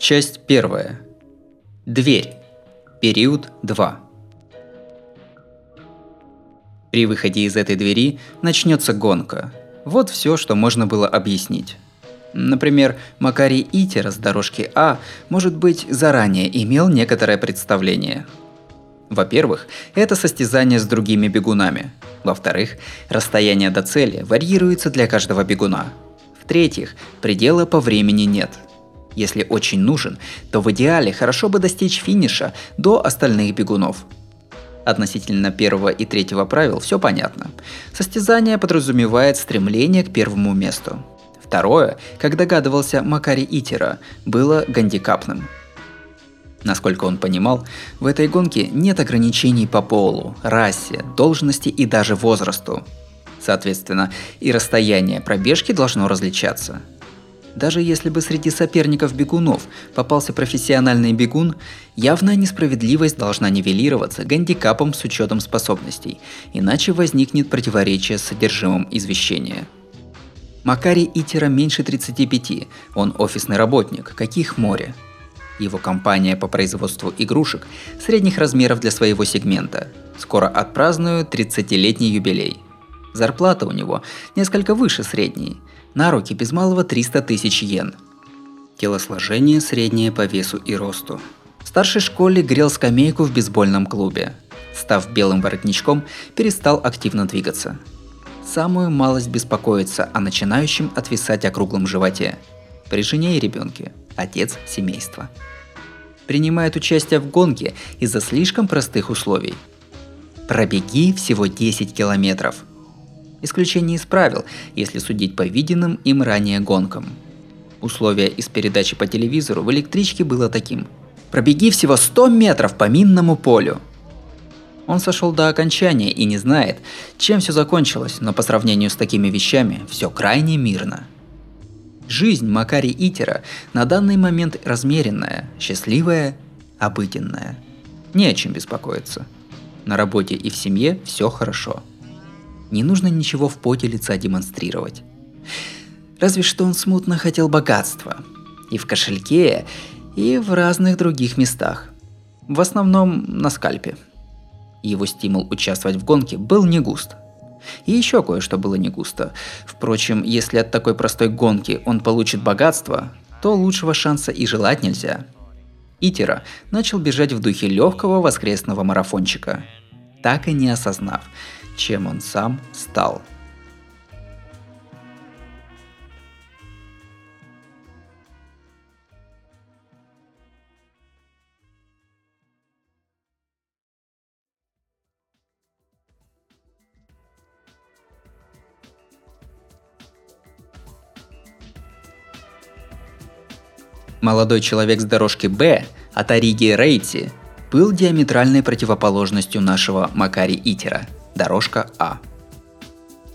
Часть первая. Дверь. Период 2. При выходе из этой двери начнется гонка. Вот все, что можно было объяснить. Например, Макарий Итера с дорожки А, может быть, заранее имел некоторое представление. Во-первых, это состязание с другими бегунами. Во-вторых, расстояние до цели варьируется для каждого бегуна. В-третьих, предела по времени нет. Если очень нужен, то в идеале хорошо бы достичь финиша до остальных бегунов – Относительно первого и третьего правил все понятно. Состязание подразумевает стремление к первому месту. Второе, как догадывался Макари Итера, было гандикапным. Насколько он понимал, в этой гонке нет ограничений по полу, расе, должности и даже возрасту. Соответственно, и расстояние пробежки должно различаться – даже если бы среди соперников бегунов попался профессиональный бегун, явная несправедливость должна нивелироваться гандикапом с учетом способностей, иначе возникнет противоречие с содержимым извещения. Макари Итера меньше 35, он офисный работник, каких море. Его компания по производству игрушек средних размеров для своего сегмента. Скоро отпразднуют 30-летний юбилей. Зарплата у него несколько выше средней – на руки без малого 300 тысяч йен. Телосложение среднее по весу и росту. В старшей школе грел скамейку в бейсбольном клубе. Став белым воротничком, перестал активно двигаться. Самую малость беспокоится о начинающем отвисать округлом животе. При жене и ребенке. Отец семейства. Принимает участие в гонке из-за слишком простых условий. Пробеги всего 10 километров – Исключение из правил, если судить по виденным им ранее гонкам. Условие из передачи по телевизору в электричке было таким. «Пробеги всего 100 метров по минному полю!» Он сошел до окончания и не знает, чем все закончилось, но по сравнению с такими вещами все крайне мирно. Жизнь Макари Итера на данный момент размеренная, счастливая, обыденная. Не о чем беспокоиться. На работе и в семье все хорошо – не нужно ничего в поте лица демонстрировать. Разве что он смутно хотел богатства. И в кошельке, и в разных других местах. В основном на скальпе. Его стимул участвовать в гонке был не густ. И еще кое-что было не густо. Впрочем, если от такой простой гонки он получит богатство, то лучшего шанса и желать нельзя. Итера начал бежать в духе легкого воскресного марафончика, так и не осознав, чем он сам стал. Молодой человек с дорожки Б, Атариги Рейти, был диаметральной противоположностью нашего Макари Итера – дорожка А.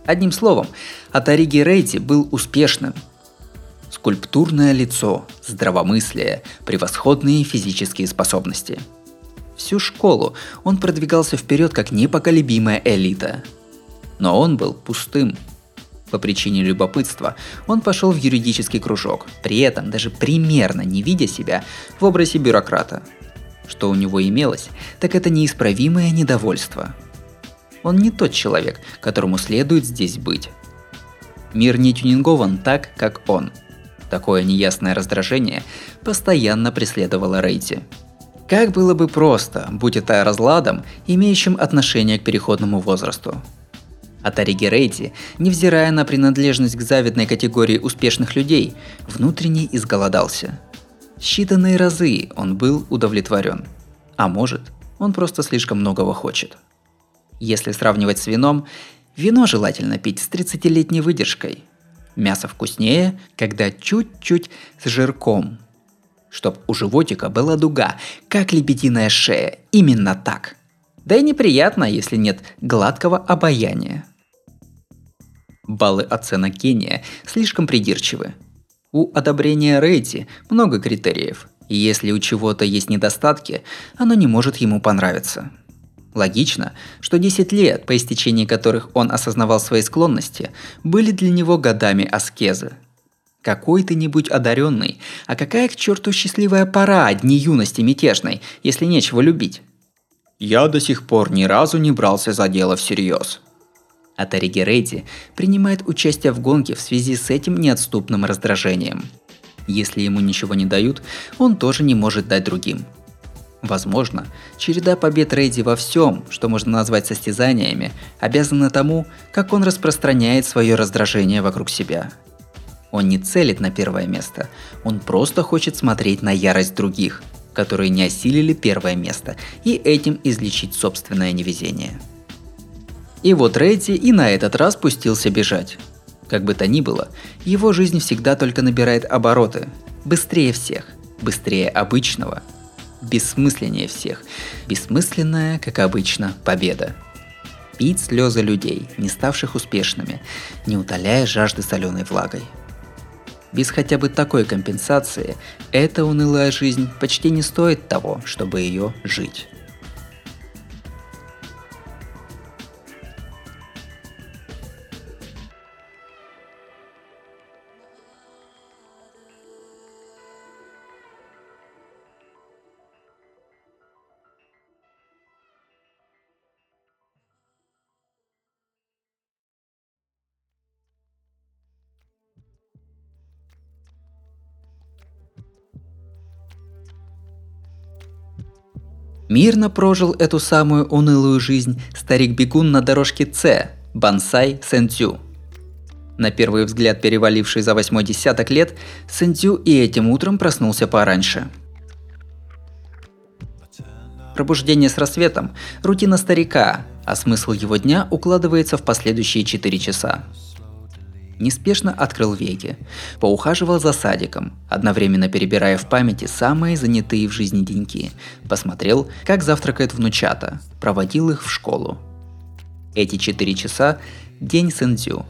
Одним словом, Атариги Рейди был успешным. Скульптурное лицо, здравомыслие, превосходные физические способности. Всю школу он продвигался вперед как непоколебимая элита. Но он был пустым. По причине любопытства он пошел в юридический кружок, при этом даже примерно не видя себя в образе бюрократа. Что у него имелось, так это неисправимое недовольство – он не тот человек, которому следует здесь быть. Мир не тюнингован так, как он. Такое неясное раздражение постоянно преследовало Рейти. Как было бы просто, будь это разладом, имеющим отношение к переходному возрасту. Атариги Рейти, невзирая на принадлежность к завидной категории успешных людей, внутренне изголодался. Считанные разы он был удовлетворен. А может, он просто слишком многого хочет. Если сравнивать с вином, вино желательно пить с 30-летней выдержкой. Мясо вкуснее, когда чуть-чуть с жирком. Чтоб у животика была дуга, как лебединая шея, именно так. Да и неприятно, если нет гладкого обаяния. Баллы оценок гения слишком придирчивы. У одобрения Рейти много критериев, и если у чего-то есть недостатки, оно не может ему понравиться – Логично, что 10 лет, по истечении которых он осознавал свои склонности, были для него годами аскезы. Какой ты нибудь одаренный, а какая к черту счастливая пора дни юности мятежной, если нечего любить? Я до сих пор ни разу не брался за дело всерьез. А Тариги Рейди принимает участие в гонке в связи с этим неотступным раздражением. Если ему ничего не дают, он тоже не может дать другим. Возможно, череда побед Рейди во всем, что можно назвать состязаниями, обязана тому, как он распространяет свое раздражение вокруг себя – он не целит на первое место, он просто хочет смотреть на ярость других, которые не осилили первое место, и этим излечить собственное невезение. И вот Редди и на этот раз пустился бежать. Как бы то ни было, его жизнь всегда только набирает обороты. Быстрее всех, быстрее обычного, бессмысленнее всех. Бессмысленная, как обычно, победа. Пить слезы людей, не ставших успешными, не утоляя жажды соленой влагой – без хотя бы такой компенсации эта унылая жизнь почти не стоит того, чтобы ее жить. Мирно прожил эту самую унылую жизнь старик-бегун на дорожке С, Бансай Сэнцю. На первый взгляд переваливший за восьмой десяток лет, Сэнцю и этим утром проснулся пораньше. Пробуждение с рассветом – рутина старика, а смысл его дня укладывается в последующие 4 часа. Неспешно открыл веки, поухаживал за садиком, одновременно перебирая в памяти самые занятые в жизни деньки. Посмотрел, как завтракает внучата, проводил их в школу. Эти четыре часа – день Сэндзю.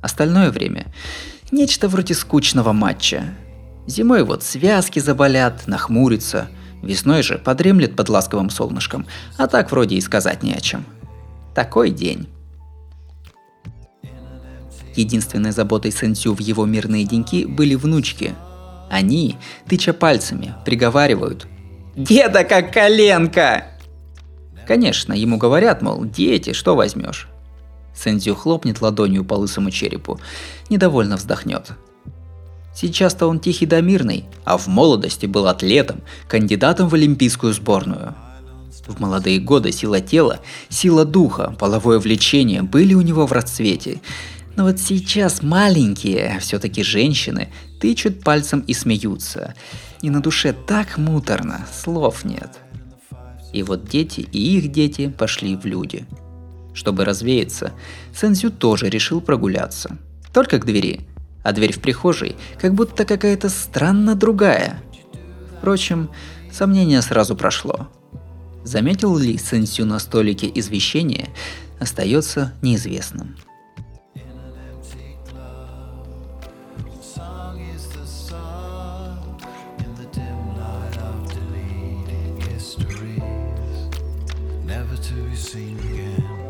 Остальное время – нечто вроде скучного матча. Зимой вот связки заболят, нахмурится, весной же подремлет под ласковым солнышком, а так вроде и сказать не о чем. Такой день. Единственной заботой Сэнсю в его мирные деньки были внучки. Они, тыча пальцами, приговаривают «Деда как коленка!» Конечно, ему говорят, мол, дети, что возьмешь? Сэнзю хлопнет ладонью по лысому черепу, недовольно вздохнет. Сейчас-то он тихий да мирный, а в молодости был атлетом, кандидатом в олимпийскую сборную. В молодые годы сила тела, сила духа, половое влечение были у него в расцвете, но вот сейчас маленькие, все-таки женщины, тычут пальцем и смеются. И на душе так муторно, слов нет. И вот дети и их дети пошли в люди. Чтобы развеяться, Сэнзю тоже решил прогуляться. Только к двери. А дверь в прихожей как будто какая-то странно другая. Впрочем, сомнение сразу прошло. Заметил ли Сэнсю на столике извещение, остается неизвестным. the song is the song in never to be seen again.